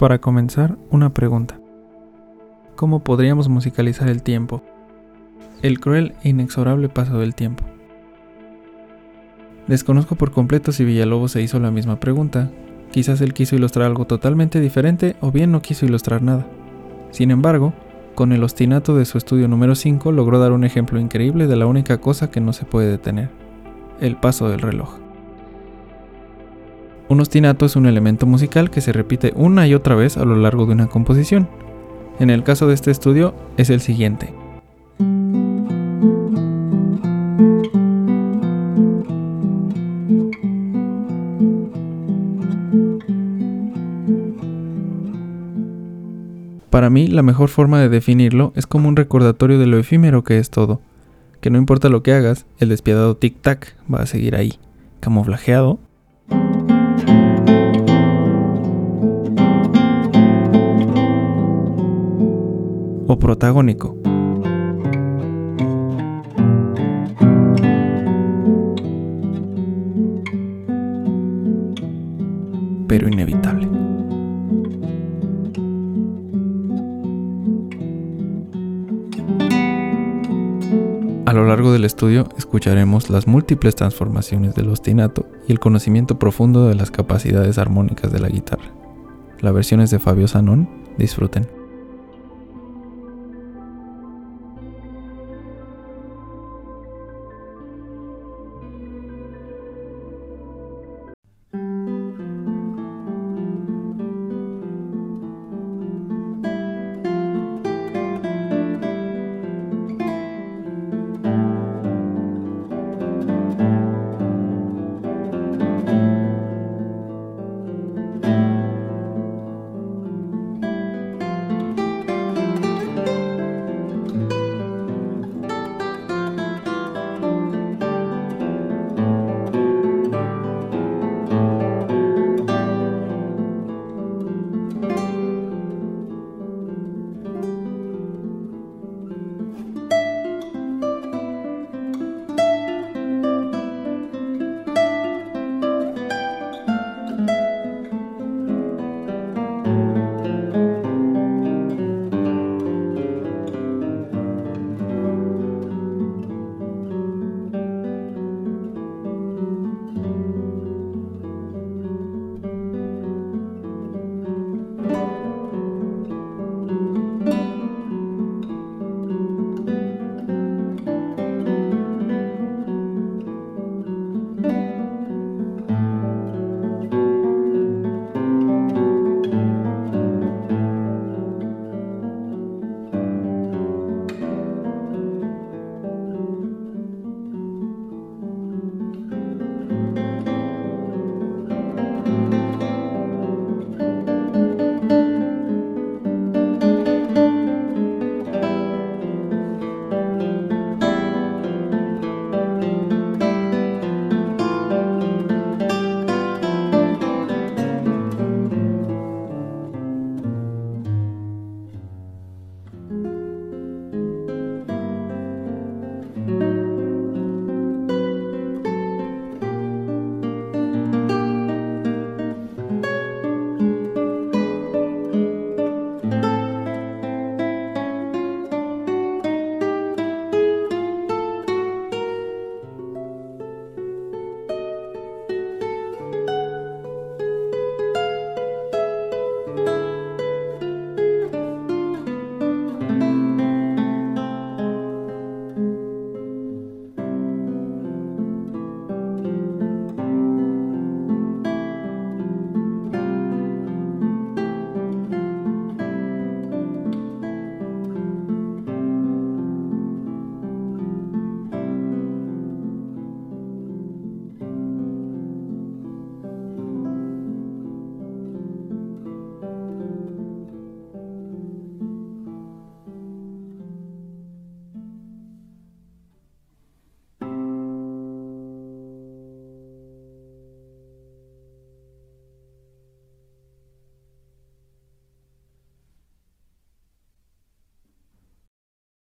para comenzar, una pregunta. ¿Cómo podríamos musicalizar el tiempo? El cruel e inexorable paso del tiempo. Desconozco por completo si Villalobos se hizo la misma pregunta. Quizás él quiso ilustrar algo totalmente diferente o bien no quiso ilustrar nada. Sin embargo, con el ostinato de su estudio número 5 logró dar un ejemplo increíble de la única cosa que no se puede detener, el paso del reloj. Un ostinato es un elemento musical que se repite una y otra vez a lo largo de una composición. En el caso de este estudio es el siguiente. Para mí, la mejor forma de definirlo es como un recordatorio de lo efímero que es todo. Que no importa lo que hagas, el despiadado tic-tac va a seguir ahí, camuflajeado protagónico. Pero inevitable. A lo largo del estudio escucharemos las múltiples transformaciones del ostinato y el conocimiento profundo de las capacidades armónicas de la guitarra. La versión es de Fabio Sanón. Disfruten.